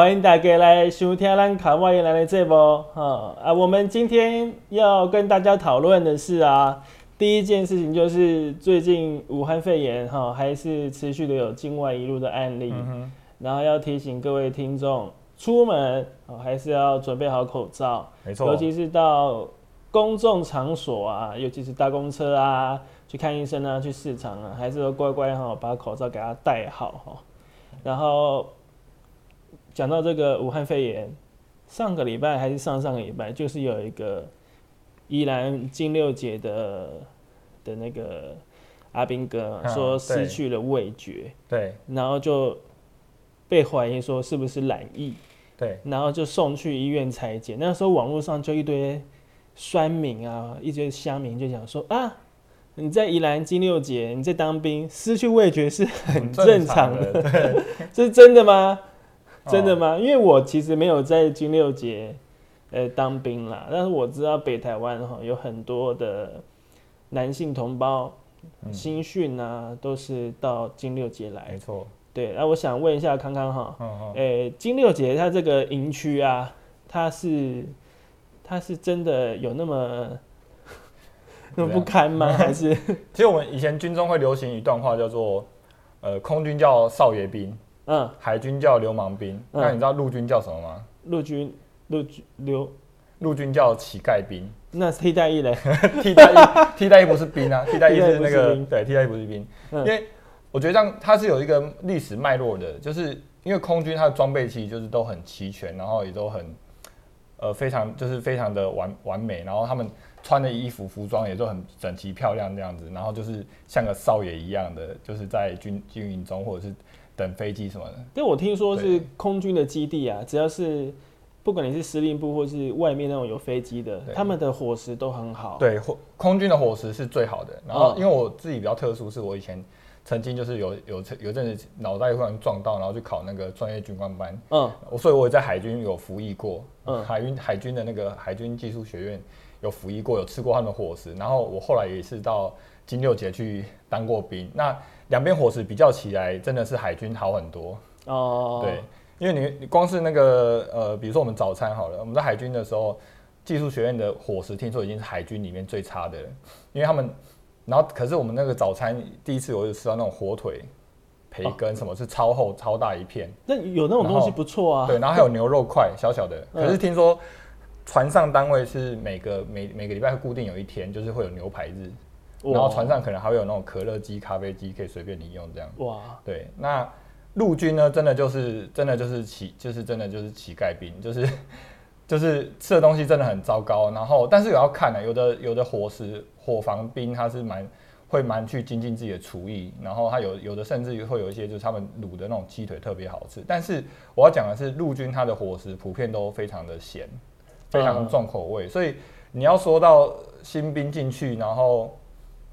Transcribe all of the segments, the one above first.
欢迎大家来收听咱卡哇伊来的这波哈啊！我们今天要跟大家讨论的是啊，第一件事情就是最近武汉肺炎哈还是持续的有境外一路的案例，然后要提醒各位听众，出门啊还是要准备好口罩，没错，尤其是到公众场所啊，尤其是搭公车啊，去看医生啊，去市场啊，还是要乖乖哈把口罩给他戴好哈，然后。讲到这个武汉肺炎，上个礼拜还是上上个礼拜，就是有一个宜兰金六姐的的那个阿兵哥说失去了味觉，对，然后就被怀疑说是不是染疫，对，然后就送去医院裁剪。那时候网络上就一堆酸民啊，一堆乡民就讲说啊，你在宜兰金六节，你在当兵，失去味觉是很正常的，这 是真的吗？真的吗？因为我其实没有在金六节，呃，当兵啦。但是我知道北台湾哈有很多的男性同胞，新训啊，都是到金六节来。没错。对，那我想问一下康康哈，诶，金六节它这个营区啊，它是它是真的有那么 那么不堪吗？还是？其实我们以前军中会流行一段话，叫做呃，空军叫少爷兵。嗯，海军叫流氓兵，那你知道陆军叫什么吗？陆军陆军流，陆军叫乞丐兵。那替代役嘞？替代役替代役不是兵啊，替代役是那个对，替代役不是兵。因为我觉得这样它是有一个历史脉络的，就是因为空军它的装备其实就是都很齐全，然后也都很呃非常就是非常的完完美，然后他们穿的衣服服装也都很整齐漂亮这样子，然后就是像个少爷一样的，就是在军军营中或者是。等飞机什么的，但我听说是空军的基地啊，只要是不管你是司令部或是外面那种有飞机的，他们的伙食都很好。对，伙空军的伙食是最好的。然后，因为我自己比较特殊，是我以前曾经就是有有有阵子脑袋突然撞到，然后去考那个专业军官班。嗯，我所以我也在海军有服役过。嗯，海军海军的那个海军技术学院有服役过，有吃过他们的伙食。然后我后来也是到金六杰去当过兵。那两边伙食比较起来，真的是海军好很多哦。对，因为你你光是那个呃，比如说我们早餐好了，我们在海军的时候，技术学院的伙食听说已经是海军里面最差的了，因为他们，然后可是我们那个早餐第一次我就吃到那种火腿、培根，什么是超厚超大一片，那有那种东西不错啊。对，然后还有牛肉块小小的，可是听说船上单位是每个每每个礼拜固定有一天就是会有牛排日。然后船上可能还会有那种可乐机、咖啡机，可以随便你用这样。哇，对，那陆军呢，真的就是真的就是乞，就是真的就是乞丐兵，就是 就是吃的东西真的很糟糕。然后，但是也要看呢，有的有的伙食伙房兵他是蛮会蛮去精进自己的厨艺，然后他有有的甚至会有一些就是他们卤的那种鸡腿特别好吃。但是我要讲的是，陆军他的伙食普遍都非常的咸，非常重口味。所以你要说到新兵进去，然后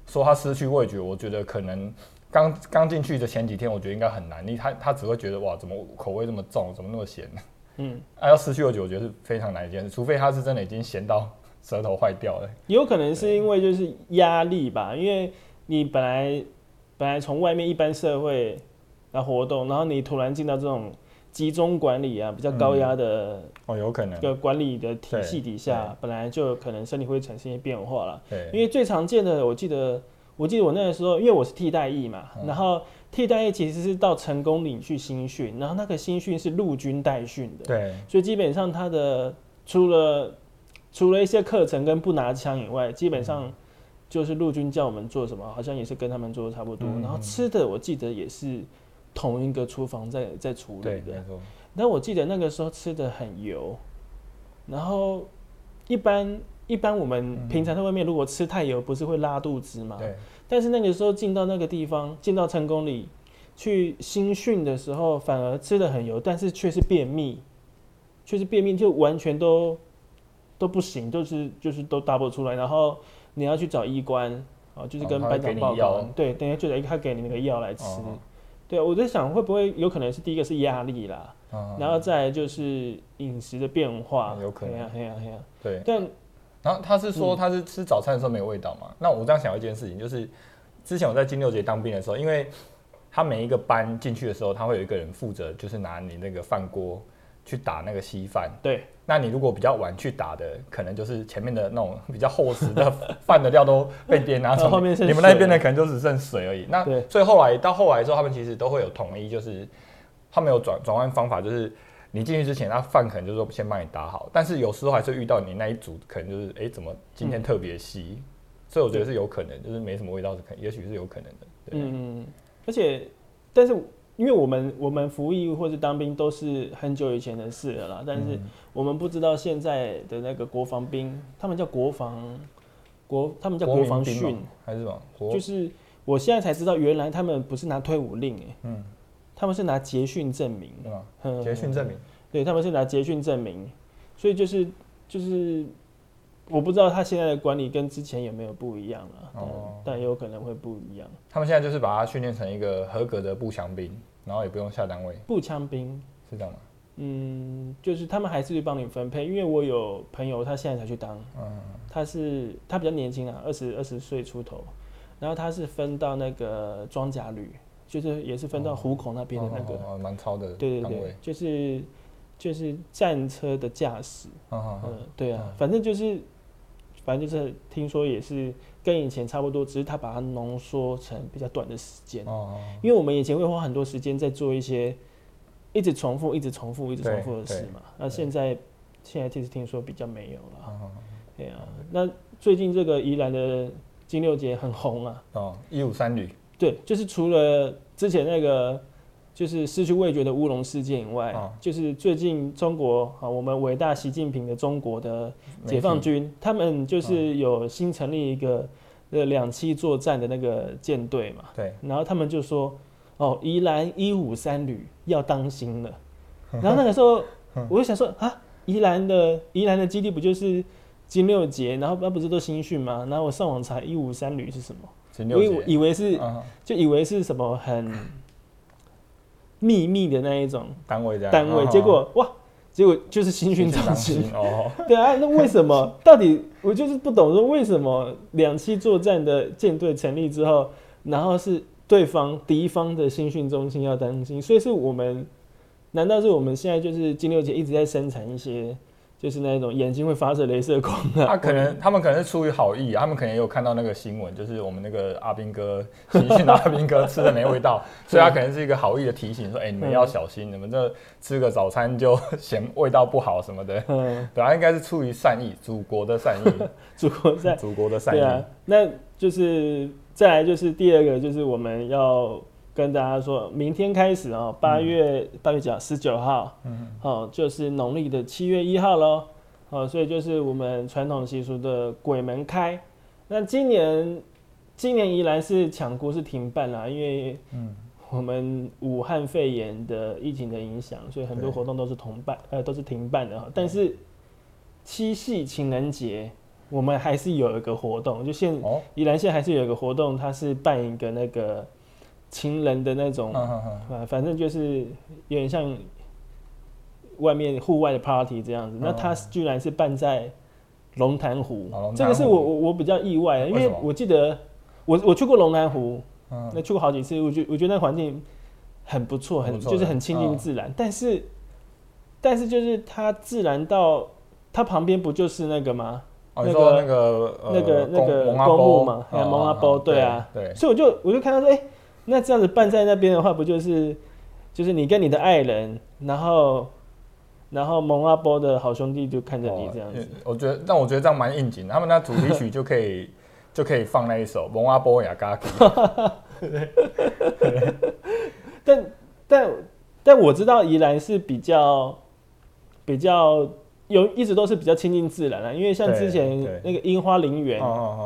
说他失去味觉，我觉得可能刚刚进去的前几天，我觉得应该很难。你他他只会觉得哇，怎么口味这么重，怎么那么咸呢？嗯，啊，要失去味觉，我觉得是非常难一件事，除非他是真的已经咸到舌头坏掉了。有可能是因为就是压力吧，因为你本来本来从外面一般社会来活动，然后你突然进到这种。集中管理啊，比较高压的哦，有可能。个管理的体系底下，本来就可能身体会产生一些变化了。对，因为最常见的，我记得，我记得我那个时候，因为我是替代役嘛，然后替代役其实是到成功领去新训，然后那个新训是陆军代训的，对，所以基本上他的除了除了一些课程跟不拿枪以外，基本上就是陆军叫我们做什么，好像也是跟他们做的差不多。然后吃的，我记得也是。同一个厨房在在处理的，那我记得那个时候吃的很油，然后一般一般我们平常在外面如果吃太油，不是会拉肚子吗？对。但是那个时候进到那个地方，进到成功里去新训的时候，反而吃的很油，但是却是便秘，却是便秘，就完全都都不行，就是就是都打不出来，然后你要去找医官啊，就是跟班长报告，对，等下就得他给你那个药来吃。对，我在想会不会有可能是第一个是压力啦，然后再就是饮食的变化，有可能，嘿呀嘿呀，对。但然后他是说他是吃早餐的时候没有味道嘛？那我这样想一件事情，就是之前我在金六节当兵的时候，因为他每一个班进去的时候，他会有一个人负责，就是拿你那个饭锅去打那个稀饭。对，那你如果比较晚去打的，可能就是前面的那种比较厚实的饭的料都被颠拿走，后面你们那边的可能就只剩水而已。那所以后来到后来之后，他们其实都会有统一，就是他们有转转换方法，就是你进去之前，那饭可能就是说先帮你打好，但是有时候还是遇到你那一组可能就是哎怎么今天特别稀，所以我觉得是有可能，就是没什么味道是可，也许是有可能的。嗯，而且但是。因为我们我们服役或是当兵都是很久以前的事了啦，但是我们不知道现在的那个国防兵，他们叫国防国，他们叫国防训还是什么？就是我现在才知道，原来他们不是拿退伍令哎，嗯，他们是拿捷训证明，对吧？捷训证明，对，他们是拿捷训证明，所以就是就是。我不知道他现在的管理跟之前有没有不一样了，哦，但有可能会不一样。他们现在就是把他训练成一个合格的步枪兵，然后也不用下单位。步枪兵。是这样吗？嗯，就是他们还是帮你分配，因为我有朋友他现在才去当，嗯，他是他比较年轻啊，二十二十岁出头，然后他是分到那个装甲旅，就是也是分到虎口那边的那个，蛮超的，对对对，就是就是战车的驾驶，嗯，对啊，反正就是。反正就是听说也是跟以前差不多，只是他把它浓缩成比较短的时间。哦。因为我们以前会花很多时间在做一些一直重复、一直重复、一直重复的事嘛。那现在现在其实听说比较没有了。哦。对啊。那最近这个宜兰的金六节很红啊。哦。一五三旅。对，就是除了之前那个。就是失去味觉的乌龙事件以外，就是最近中国啊，我们伟大习近平的中国的解放军，他们就是有新成立一个呃两栖作战的那个舰队嘛。对。然后他们就说：“哦，宜兰一五三旅要当心了。”然后那个时候，我就想说啊，宜兰的宜兰的基地不就是金六杰？然后那不是都新训吗？然后我上网查一五三旅是什么，我以为是就以为是什么很。秘密的那一种单位，单位，结果哇，结果就是新训中心哦。对啊，那为什么？到底我就是不懂，说为什么两栖作战的舰队成立之后，然后是对方敌方的新训中心要担心？所以是我们，难道是我们现在就是金六姐一直在生产一些？就是那种眼睛会发射镭射光的，他可能 他们可能是出于好意，他们可能也有看到那个新闻，就是我们那个阿兵哥，新训的阿兵哥吃的没味道，所以他可能是一个好意的提醒，说，哎，你们要小心，你们这吃个早餐就嫌味道不好什么的，嗯，对啊，应该是出于善意，祖国的善意，祖国善，祖国的善意，对啊，那就是再来就是第二个就是我们要。跟大家说，明天开始哦，八月八月几号？十九号，嗯，好，就是农历的七月一号喽，好，所以就是我们传统习俗的鬼门开。那今年，今年宜兰是抢国是停办啦，因为，嗯，我们武汉肺炎的疫情的影响，所以很多活动都是同办，呃，都是停办的哈。但是七夕情人节，我们还是有一个活动，就现宜兰县还是有一个活动，它是办一个那个。情人的那种，啊，反正就是有点像外面户外的 party 这样子。那他居然是办在龙潭湖，这个是我我我比较意外，因为我记得我我去过龙潭湖，那去过好几次，我觉我觉得那环境很不错，很就是很亲近自然。但是但是就是它自然到它旁边不就是那个吗？那个那个那个那个公墓嘛，蒙阿波，对啊，对。所以我就我就看到说，哎。那这样子办在那边的话，不就是，就是你跟你的爱人，然后，然后蒙阿波的好兄弟就看着你这样子。我觉得，但我觉得这样蛮应景。他们那主题曲就可以，就可以放那一首蒙阿波雅嘎吉。但但但我知道宜兰是比较比较。有一直都是比较亲近自然的，因为像之前那个樱花陵园，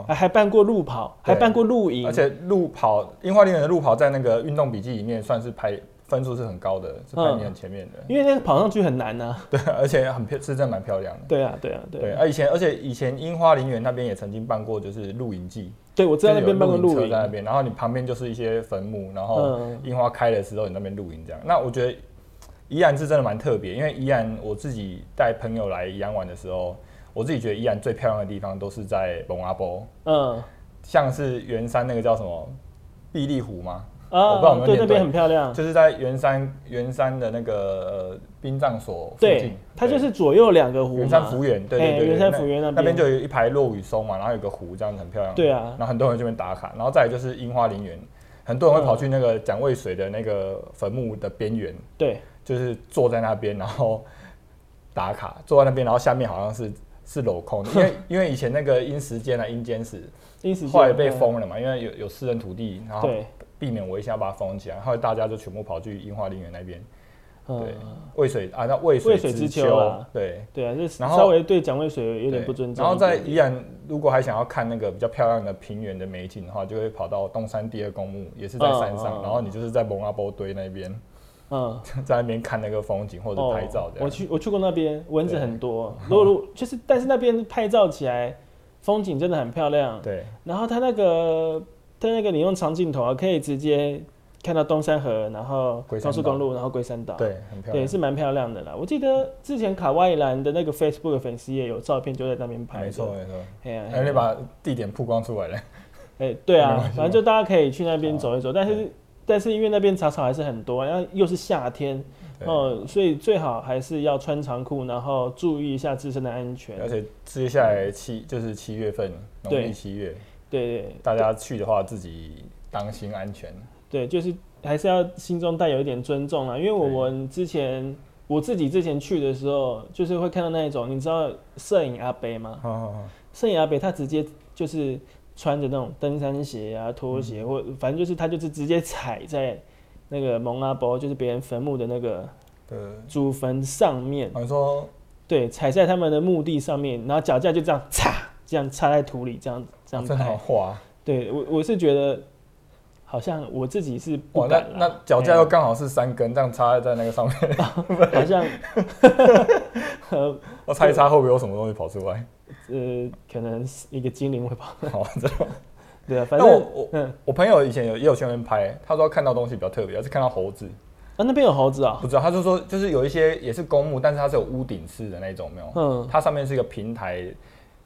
还还办过路跑，还办过露营，而且路跑樱花陵园的路跑在那个运动笔记里面算是排分数是很高的，是排名很前面的。因为那个跑上去很难呐。对，而且很漂，是真的蛮漂亮的。对啊，对啊，对。而以前，而且以前樱花陵园那边也曾经办过，就是露营季。对，我知道那边办过露营在那边，然后你旁边就是一些坟墓，然后樱花开的时候你那边露营这样。那我觉得。宜兰是真的蛮特别，因为宜兰我自己带朋友来宜兰玩的时候，我自己觉得宜兰最漂亮的地方都是在蒙阿波，嗯，像是圆山那个叫什么碧丽湖吗？啊，我不知道有没有对，那边很漂亮，就是在圆山圆山的那个殡葬所附对近，，它就是左右两个湖圆山。福园，对对哎对，圆山福园那边。那边就有一排落雨松嘛，然后有个湖，这样子很漂亮。对啊。然后很多人这边打卡，然后再来就是樱花陵园，很多人会跑去那个蒋渭水的那个坟墓的边缘，对，就是坐在那边，然后打卡，坐在那边，然后下面好像是是镂空的，因为 因为以前那个阴时间啊、阴间时，后来被封了嘛，因为有有私人土地，然后，避免危险要把它封起来，后来大家就全部跑去樱花陵园那边，嗯对，渭水啊，那渭水渭水之之秋啊。对。对啊，这然后稍微对蒋渭水有点不尊重然。后在宜兰，如果还想要看那个比较漂亮的平原的美景的话，就会跑到东山第二公墓，也是在山上。然后你就是在蒙阿波堆那边，嗯，在那边看那个风景或者拍照这样。我去我去过那边，蚊子很多。如果如果就是，但是那边拍照起来风景真的很漂亮。对然后它那个它那个你用长镜头啊，可以直接看到东山河，然后高速公路，然后龟山岛。对，很漂亮对，亮。是蛮漂亮的啦。我记得之前卡哇伊兰的那个 Facebook 粉丝也有照片，就在那边拍。没错，没错。哎呀，哎，你把地点曝光出来了。哎，对啊 反正就大家可以去那边走一走，但是但是因为那边杂草还是很多，然后又是夏天对哦，所以最好还是要穿长裤，然后注意一下自身的安全。而且接下来七就是七月份，农对历七月，对对大家去的话自己当心安全。对，就是还是要心中带有一点尊重啦，因为我们之前我自己之前去的时候，就是会看到那一种，你知道摄影阿北吗？好好好，摄影阿北他直接就是穿着那种登山鞋啊、拖鞋，或反正就是他就是直接踩在那个蒙阿波，就是别人坟墓的那个对，祖坟上面，我说对，踩在他们的墓地上面，然后脚架就这样插，这样插在土里，这样这样真好拍。画。对我我是觉得，好像我自己是那那脚架又刚好是三根，这样插在那个上面，哎 好像，呃我猜一猜会不会有什么东西跑出来？呃，可能一个精灵会跑，好，这种。对啊，反正我正我嗯，我朋友以前有也有去那边拍，他说看到东西比较特别，他是看到猴子，啊那边有猴子啊不，知道，他就说就是有一些也是公墓，但是它是有屋顶式的那种，没有？嗯，它上面是一个平台，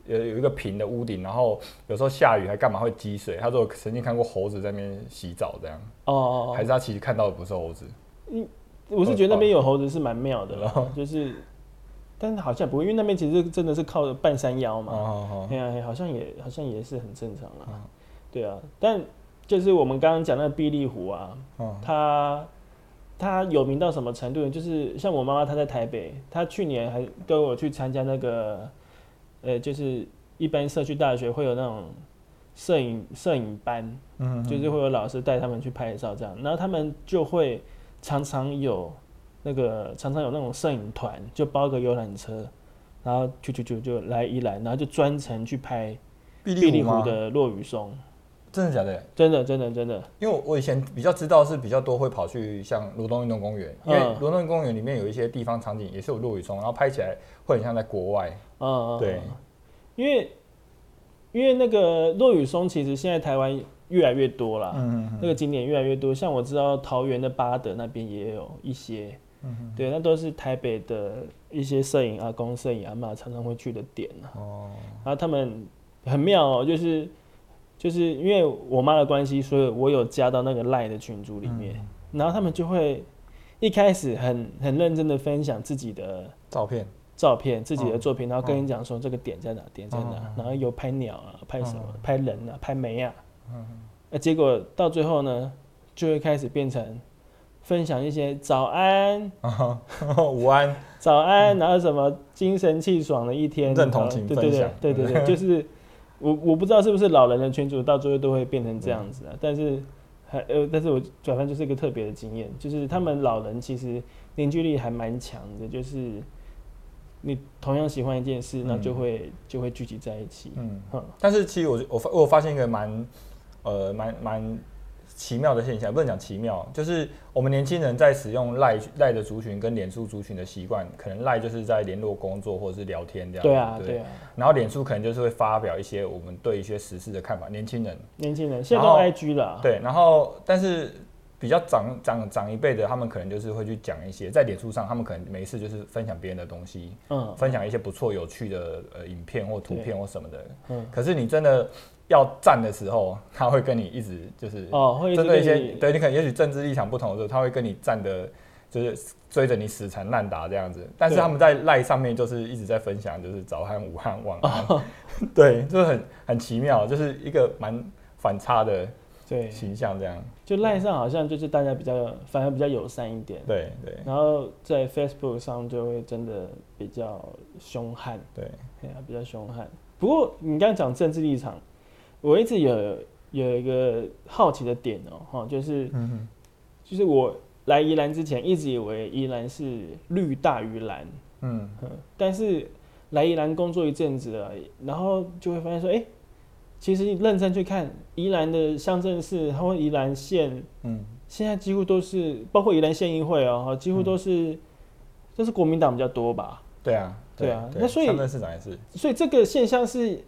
有有一个平的屋顶，然后有时候下雨还干嘛会积水。他说我曾经看过猴子在那边洗澡，这样，哦哦哦，还是他其实看到的不是猴子？嗯我是觉得那边有猴子是蛮妙的啦哦，就是，但是好像不会，因为那边其实真的是靠着半山腰嘛，哦哦哎呀、好像也好像也是很正常啦。嗯对啊，但就是我们刚刚讲那个碧丽湖啊，哦。它它有名到什么程度？呢？就是像我妈妈她在台北，她去年还跟我去参加那个，呃，就是一般社区大学会有那种摄影摄影班，嗯，就是会有老师带他们去拍照这样，然后他们就会常常有那个常常有那种摄影团，就包个游览车，然后就就就就来一来，然后就专程去拍碧碧丽丽湖？湖的落雨松，真的假的？真的真的真的，因为我我以前比较知道是比较多会跑去像罗东运动公园，因为嗯罗东运动公园里面有一些地方场景也是有落雨松，然后拍起来会很像在国外。嗯，嗯对，嗯因为因为那个落雨松其实现在台湾越来越多啦，嗯那个景点越来越多，像我知道桃园的巴德那边也有一些，嗯对，那都是台北的一些摄影阿公、摄影阿妈常常会去的点啊。哦，然后他们很妙哦，就是就是因为我妈的关系，所以我有加到那个赖的群组里面，嗯。然后他们就会一开始很很认真的分享自己的照片，照片、自己的嗯。作品，然后跟你讲说这个点在哪，点在哪然后有拍鸟啊，拍什么嗯，拍人啊，拍梅啊，嗯那结果到最后呢，就会开始变成分享一些早安。啊，午安，早安，然后什么精神气爽的一天，认同请对对对分享。对对对，就是我我不知道是不是老人的群主到最后都会变成这样子啊，但是还呃，但是我转翻就是一个特别的经验，就是他们老人其实凝聚力还蛮强的，就是你同样喜欢一件事，那就会就会聚集在一起，嗯，嗯。但是其实我我发我发现一个蛮呃蛮蛮奇妙的现象，不能讲奇妙，就是我们年轻人在使用赖赖的族群跟脸书族群的习惯，可能赖就是在联络工作或者是聊天这样，对啊不对？啊，然后脸书可能就是会发表一些我们对一些时事的看法，年轻人年轻人。现在都 IG 了，对，然后但是比较长长长一辈的，他们可能就是会去讲一些在脸书上，他们可能没事就是分享别人的东西，嗯。分享一些不错有趣的呃影片或图片或什么的。嗯，可是你真的要站的时候，他会跟你一直就是哦，会针对一些对你可能也许政治立场不同的时候，他会跟你站的就是追着你死缠烂打这样子。但是他们在赖上面就是一直在分享，就是早安、午安、晚安，对，就是很很奇妙，就是一个蛮反差的对形象这样。就赖上好像就是大家比较反而比较友善一点，对对。然后在 Facebook 上就会真的比较凶悍，对，对啊，比较凶悍。不过你刚刚讲政治立场，我一直有有一个好奇的点哦，哈，就是，就是我来宜兰之前，一直以为宜兰是绿大于蓝，嗯，但是来宜兰工作一阵子了，然后就会发现说，哎，其实认真去看宜兰的乡镇市，或宜兰县，嗯，现在几乎都是，包括宜兰县议会哦，几乎都是，都是国民党比较多吧？对啊。对啊，那所以市长也是，所以这个现象是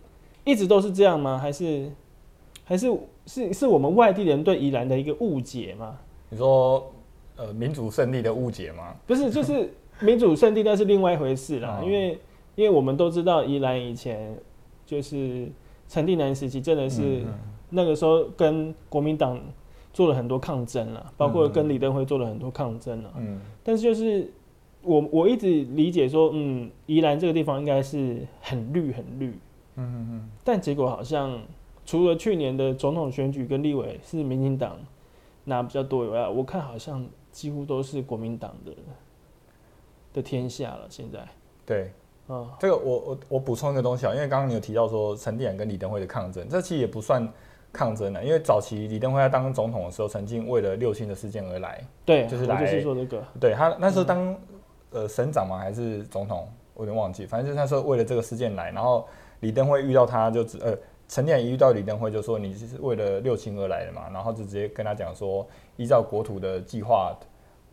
一直都是这样吗？还是还是是是我们外地人对宜兰的一个误解吗？你说呃民主胜利的误解吗？不是，就是民主胜利那是另外一回事啦。因为因为我们都知道宜兰以前就是陈定南时期，真的是那个时候跟国民党做了很多抗争了，包括跟李登辉做了很多抗争了。嗯，但是就是。我我一直理解说，嗯，宜兰这个地方应该是很绿很绿，嗯嗯嗯，但结果好像除了去年的总统选举跟立委是民进党拿比较多以外，我看好像几乎都是国民党的的天下了。现在对，啊，这个我我我补充一个东西啊，因为刚刚你有提到说陈定跟李登辉的抗争，这其实也不算抗争了，因为早期李登辉在当总统的时候，曾经为了六星的事件而来，对，就是来就是说这个，对他那时候当。呃，省长嘛？还是总统？我有点忘记。反正就是他说为了这个事件来，然后李登辉遇到他就呃，陈建一遇到李登辉就说你是为了六亲而来的嘛，然后就直接跟他讲说，依照国土的计划，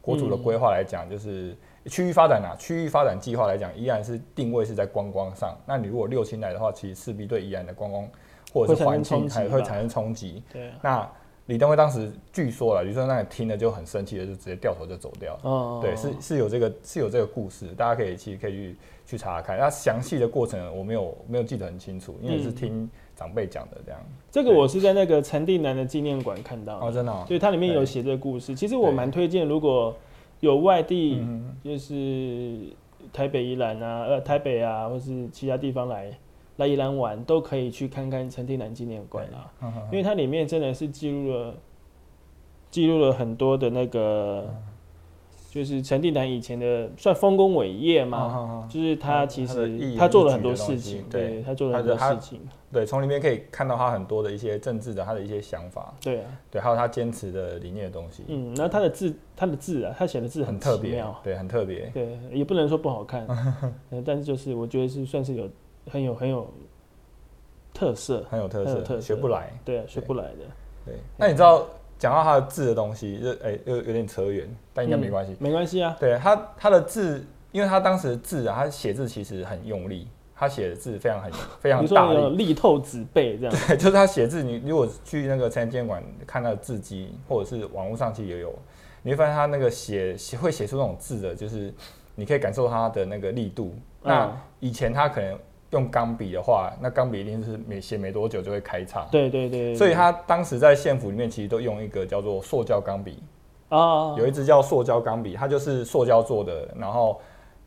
国土的规划来讲，就是区域发展啊，区域发展计划来讲，依然是定位是在观光上。那你如果六亲来的话，其实势必对宜兰的观光或者是环境还会产生冲击。对，那。李登辉当时据说了，李登辉那里听了就很生气的，就直接掉头就走掉。哦，对，是是有这个是有这个故事，大家可以其实可以去去查查看。那详细的过程我没有没有记得很清楚，因为是听长辈讲的这样。这个我是在那个陈定南的纪念馆看到。哦，真的。对，它里面有写这个故事。其实我蛮推荐，如果有外地，就是台北宜兰啊，呃，台北啊，或是其他地方来。来宜兰玩都可以去看看陈定南纪念馆啦，因为它里面真的是记录了记录了很多的那个，就是陈定南以前的算丰功伟业嘛，就是他其实他做了很多事情，对。他做了很多事情，对，从里面可以看到他很多的一些政治的他的一些想法，对啊，对，还有他坚持的理念的东西，嗯，那他的字他的字啊，他写的字很特别，对，很特别，对，也不能说不好看，但是就是我觉得是算是有。很有很有特色，很有特色，学不来，对啊，学不来的。对，那你知道讲到他的字的东西，就哎又有点扯远，但应该没关系，没关系啊。对他他的字，因为他当时的字啊，他写字其实很用力，他写的字非常很 非常大力，力透纸背这样。对，就是他写字，你如果去那个参监馆看他的字迹，或者是网络上其实也有，你会发现他那个写写会写出那种字的，就是你可以感受他的那个力度。那以前他可能。用钢笔的话，那钢笔一定是没写没多久就会开叉。对对对。所以他当时在县府里面其实都用一个叫做塑胶钢笔啊，有一支叫塑胶钢笔，它就是塑胶做的，然后。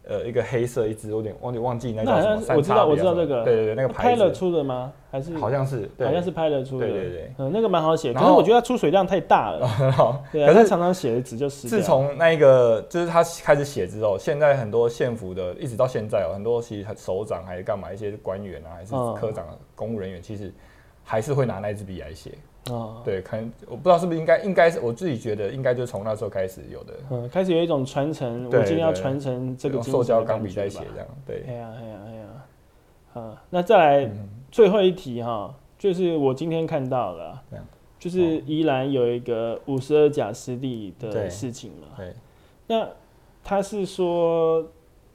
呃，一个黑色一支，有点忘记忘记那叫什么。我知道，我知道这个。对对对，那个拍了出的吗？还是好像是，好像是拍了出的。对对对，嗯，那个蛮好写，可是我觉得它出水量太大了。对啊，可是常常写的纸就死。自从那一个就是他开始写之后，现在很多县府的，一直到现在哦，很多其实首长还是干嘛，一些官员啊，还是科长、公务人员，其实还是会拿那支笔来写。哦，对，可能我不知道是不是应该，应该是我自己觉得应该就从那时候开始有的，嗯，开始有一种传承，我今天要传承这个塑胶钢笔在写这样，对，哎呀哎呀哎呀，啊，那再来最后一题哈，就是我今天看到了，就是宜兰有一个五十二甲湿地的事情嘛，对，那他是说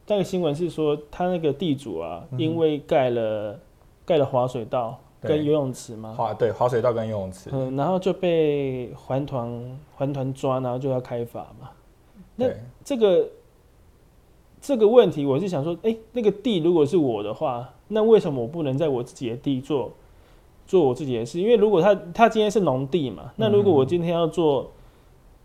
那个新闻是说他那个地主啊，因为盖了盖了滑水道。跟游泳池吗？滑对滑水道跟游泳池，嗯，然后就被环团环团抓，然后就要开罚嘛。那这个这个问题，我是想说，哎，那个地如果是我的话，那为什么我不能在我自己的地做做我自己的事？因为如果他他今天是农地嘛，那如果我今天要做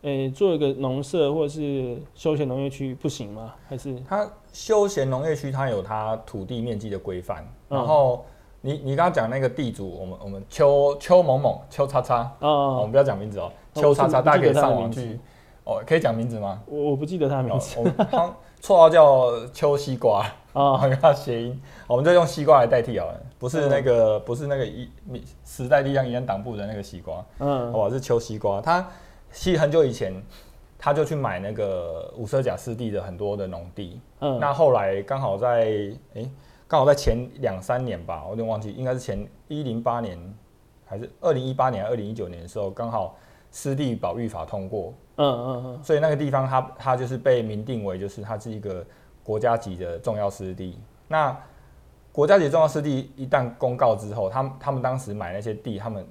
诶，做一个农舍或者是休闲农业区不行吗？还是它休闲农业区它有它土地面积的规范，然后你你刚刚讲那个地主，我们我们邱邱某某邱叉叉，哦，我们不要讲名字哦，邱叉叉，大家可以上网去，哦，可以讲名字吗？我我不记得他名字，他绰号叫邱西瓜，啊，跟他谐音，我们就用西瓜来代替好了，不是那个不是那个一时代力量一样党部的那个西瓜，嗯，好吧，是邱西瓜，他。其实很久以前，他就去买那个五色甲湿地的很多的农地。嗯，那后来刚好在哎，刚好在前两三年吧，我有点忘记，应该是前一零八年还是二零一八年、二零一九年的时候，刚好湿地保育法通过。嗯嗯嗯。所以那个地方，它它就是被明定为就是它是一个国家级的重要湿地。那国家级重要湿地一旦公告之后，他们他们当时买那些地，他们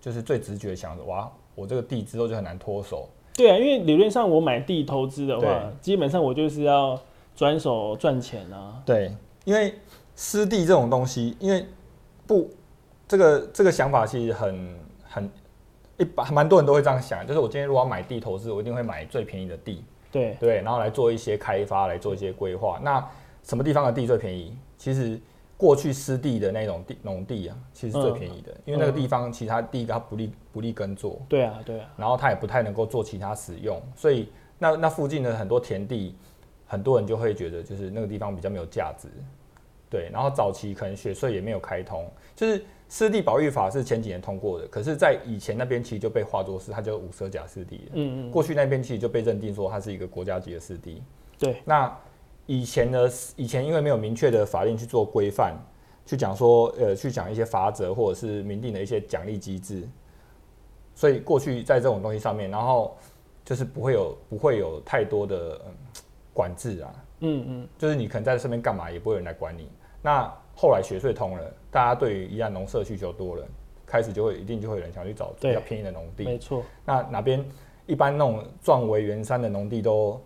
就是最直觉想着哇。我这个地之后就很难脱手。对啊，因为理论上我买地投资的话，基本上我就是要转手赚钱啊。对，因为湿地这种东西，因为不这个这个想法其实很很一般，蛮多人都会这样想，就是我今天如果要买地投资，我一定会买最便宜的地。对对，然后来做一些开发，来做一些规划。那什么地方的地最便宜？其实。过去湿地的那种地农地啊，其实最便宜的，因为那个地方其他第一个它不利不利耕作，对啊对啊，然后它也不太能够做其他使用，所以那那附近的很多田地，很多人就会觉得就是那个地方比较没有价值，对，然后早期可能雪穗也没有开通，就是湿地保育法是前几年通过的，可是，在以前那边其实就被划作是它叫五色甲湿地，嗯嗯，过去那边其实就被认定说它是一个国家级的湿地，对，那。以前的以前因为没有明确的法令去做规范，去讲说呃去讲一些法则或者是明定的一些奖励机制，所以过去在这种东西上面，然后就是不会有不会有太多的管制啊，嗯嗯，就是你可能在这边干嘛也不会有人来管你。那后来学税通了，大家对于一样农舍需求多了，开始就会一定就会有人想去找比较便宜的农地，没错。那哪边一般那种壮为原山的农地都。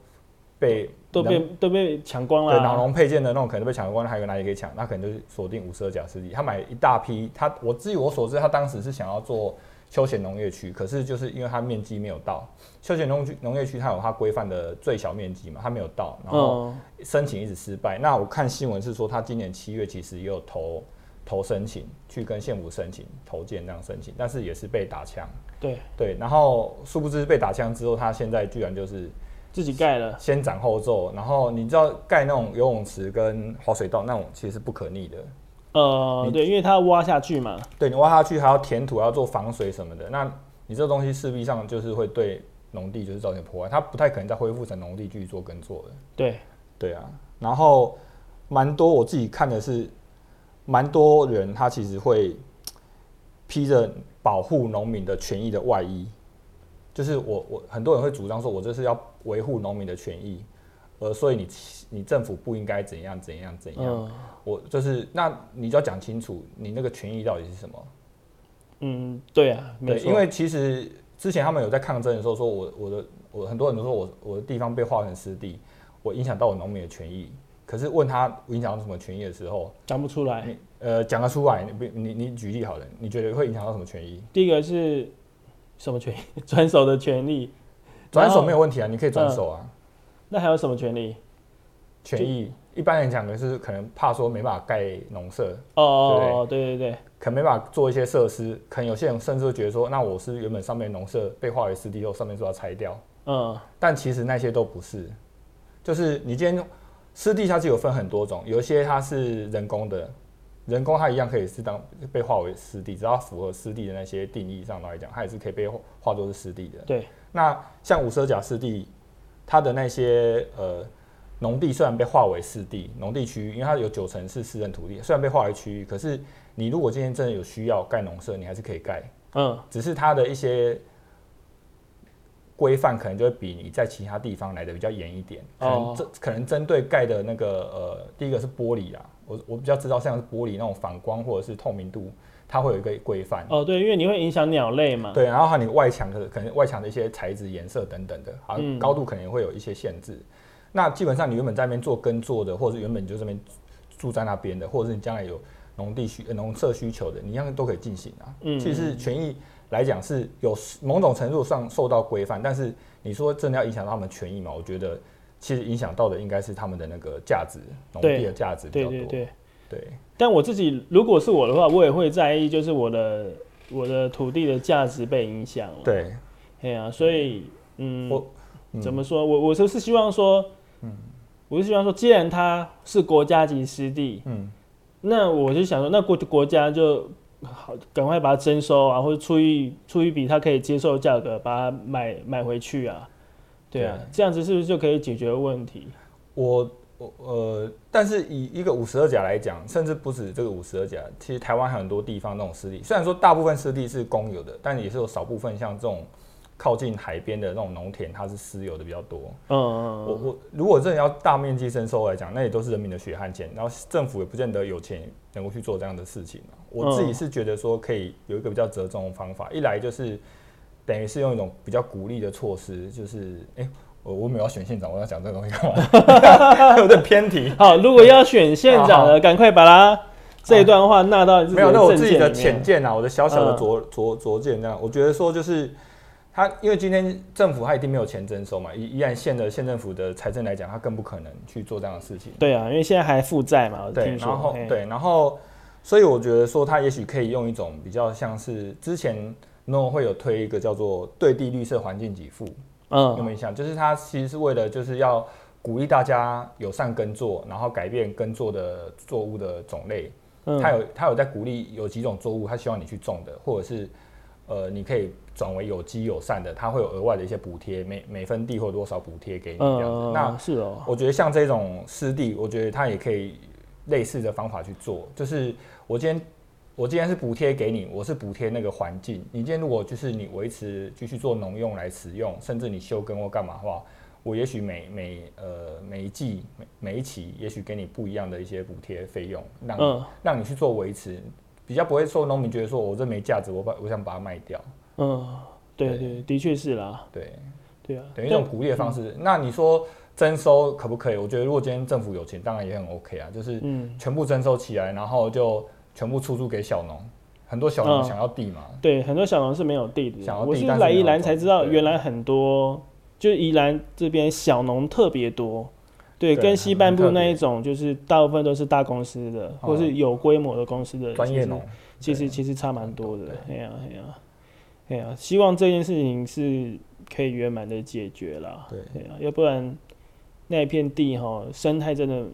被都被都被抢光了。对，脑农配件的那种可能被抢光了，还有哪里可以抢？那可能就是锁定五十二甲湿地。他买一大批，他我据我所知，他当时是想要做休闲农业区，可是就是因为它面积没有到休闲农农业区，它有它规范的最小面积嘛，它没有到，然后申请一直失败。那我看新闻是说，他今年七月其实也有投投申请，去跟县府申请投件这样申请，但是也是被打枪。对对，然后殊不知被打枪之后，他现在居然就是。自己盖了，先斩后奏。然后你知道盖那种游泳池跟滑水道那种，其实是不可逆的。呃，对，因为它要挖下去嘛。对你挖下去还要填土，还要做防水什么的。那你这东西势必上就是会对农地就是造成破坏，它不太可能再恢复成农地继续做耕作的。对，对啊。然后蛮多我自己看的是，蛮多人他其实会披着保护农民的权益的外衣。就是我我很多人会主张说，我这是要维护农民的权益，呃，所以你你政府不应该怎样怎样怎样。我就是那你就要讲清楚，你那个权益到底是什么？嗯，对啊，对，因为其实之前他们有在抗争的时候，说我我的我很多人都说我我的地方被划成湿地，我影响到我农民的权益。可是问他影响到什么权益的时候，讲不出来。呃，讲得出来，你你你举例好了，你觉得会影响到什么权益？第一个是。什么权益？转手的权利，转手没有问题啊，你可以转手啊。那还有什么权利？权益一般人讲的是可能怕说没办法盖农舍哦，对对对，可能没办法做一些设施，可能有些人甚至会觉得说，那我是原本上面农舍被划为湿地后，上面说要拆掉，嗯，但其实那些都不是，就是你今天湿地它是有分很多种，有一些它是人工的。人工它一样可以是当被划为湿地，只要符合湿地的那些定义上来讲，它也是可以被划作是湿地的。对。那像五色甲湿地，它的那些呃农地虽然被划为湿地，农地区域，因为它有九成是私人土地，虽然被划为区域，可是你如果今天真的有需要盖农舍，你还是可以盖。嗯。只是它的一些规范可能就会比你在其他地方来的比较严一点。可能这可能针对盖的那个呃，第一个是玻璃啊。我我比较知道，像是玻璃那种反光或者是透明度，它会有一个规范。哦，对，因为你会影响鸟类嘛。对，然后还有你外墙的可能外墙的一些材质、颜色等等的，好像高度可能也会有一些限制。那基本上你原本在那边做耕作的，或者是原本就这边住在那边的，或者是你将来有农地需农舍需求的，你一样都可以进行啊。嗯。其实权益来讲是有某种程度上受到规范，但是你说真的要影响到他们权益嘛？我觉得其实影响到的应该是他们的那个价值，农地的价值比较多。对对对对。但我自己如果是我的话，我也会在意，就是我的我的土地的价值被影响了。对。哎呀，所以嗯，我怎么说？我我就是希望说，嗯，我是希望说，既然它是国家级湿地，嗯，那我就想说，那国国家就。好，赶快把它征收啊，或者出一出一笔他可以接受的价格，把它买买回去啊。对啊，这样子是不是就可以解决问题？我我呃，但是以一个五十二甲来讲，甚至不止这个五十二甲，其实台湾很多地方那种湿地，虽然说大部分湿地是公有的，但也是有少部分像这种。靠近海边的那种农田，它是私有的比较多。嗯嗯我我如果真的要大面积征收来讲，那也都是人民的血汗钱，然后政府也不见得有钱能够去做这样的事情我自己是觉得说可以有一个比较折中的方法，一来就是等于是用一种比较鼓励的措施，就是哎，我我没有要选县长，我要讲这个东西干嘛？有点偏题。好，如果要选县长的，赶快把它这一段话纳到没有，那我自己的浅见啊，我的小小的拙拙拙见这样，我觉得说就是。他因为今天政府他一定没有钱征收嘛，依依然县的县政府的财政来讲，他更不可能去做这样的事情。对啊，因为现在还负债嘛。对，然后对，然后所以我觉得说他也许可以用一种比较像是之前农会有推一个叫做对地绿色环境给付，嗯，有没有印象？就是他其实是为了就是要鼓励大家友善耕作，然后改变耕作的作物的种类。嗯，他有他有在鼓励有几种作物，他希望你去种的，或者是。呃，你可以转为有机友善的，它会有额外的一些补贴，每每分地或多少补贴给你这样子。那是哦，我觉得像这种湿地，我觉得它也可以类似的方法去做。就是我今天我今天是补贴给你，我是补贴那个环境。你今天如果就是你维持继续做农用来使用，甚至你休耕或干嘛的话，我也许每每呃每一季每每一期，也许给你不一样的一些补贴费用，让让你去做维持。比较不会说农民觉得说我这没价值，我把我想把它卖掉。嗯，对对，的确是啦。对对啊，等于一种鼓励的方式。那你说征收可不可以？我觉得如果今天政府有钱，当然也很 OK 啊，就是全部征收起来，然后就全部出租给小农。很多小农想要地嘛？对，很多小农是没有地的。我是来宜兰才知道，原来很多就宜兰这边小农特别多。对，跟西半部那一种，就是大部分都是大公司的，或是有规模的公司的专业农，其实其实差蛮多的。哎呀哎呀哎呀，希望这件事情是可以圆满的解决了。对，哎呀，要不然那一片地哈，生态真的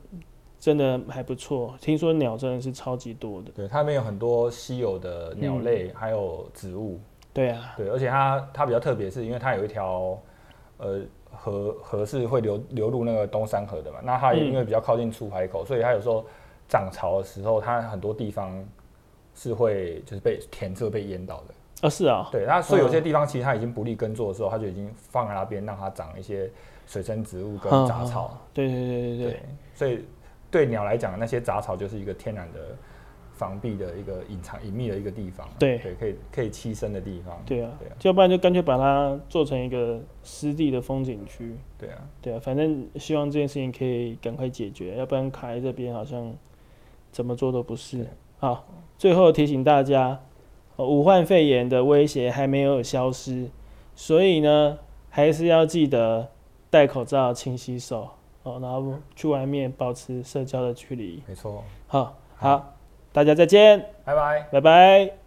真的还不错。听说鸟真的是超级多的。对，它里面有很多稀有的鸟类，还有植物。对啊，对，而且它它比较特别，是因为它有一条呃。河河是会流流入那个东山河的嘛？那它因为比较靠近出海口，所以它有时候涨潮的时候，它很多地方是会就是被田是会被淹倒的。啊，是啊，对，那所以有些地方其实它已经不利耕作的时候，它就已经放在那边让它长一些水生植物跟杂草。对对对对对。所以对鸟来讲，那些杂草就是一个天然的。防避的一个隐藏隐秘的一个地方，对对，可以可以栖身的地方，对啊，对啊，要不然就干脆把它做成一个湿地的风景区，对啊，对啊，反正希望这件事情可以赶快解决，要不然卡在这边好像怎么做都不是。好，最后提醒大家，武汉肺炎的威胁还没有消失，所以呢，还是要记得戴口罩、勤洗手哦，然后去外面保持社交的距离。没错，好，好。大家再见，拜拜，拜拜。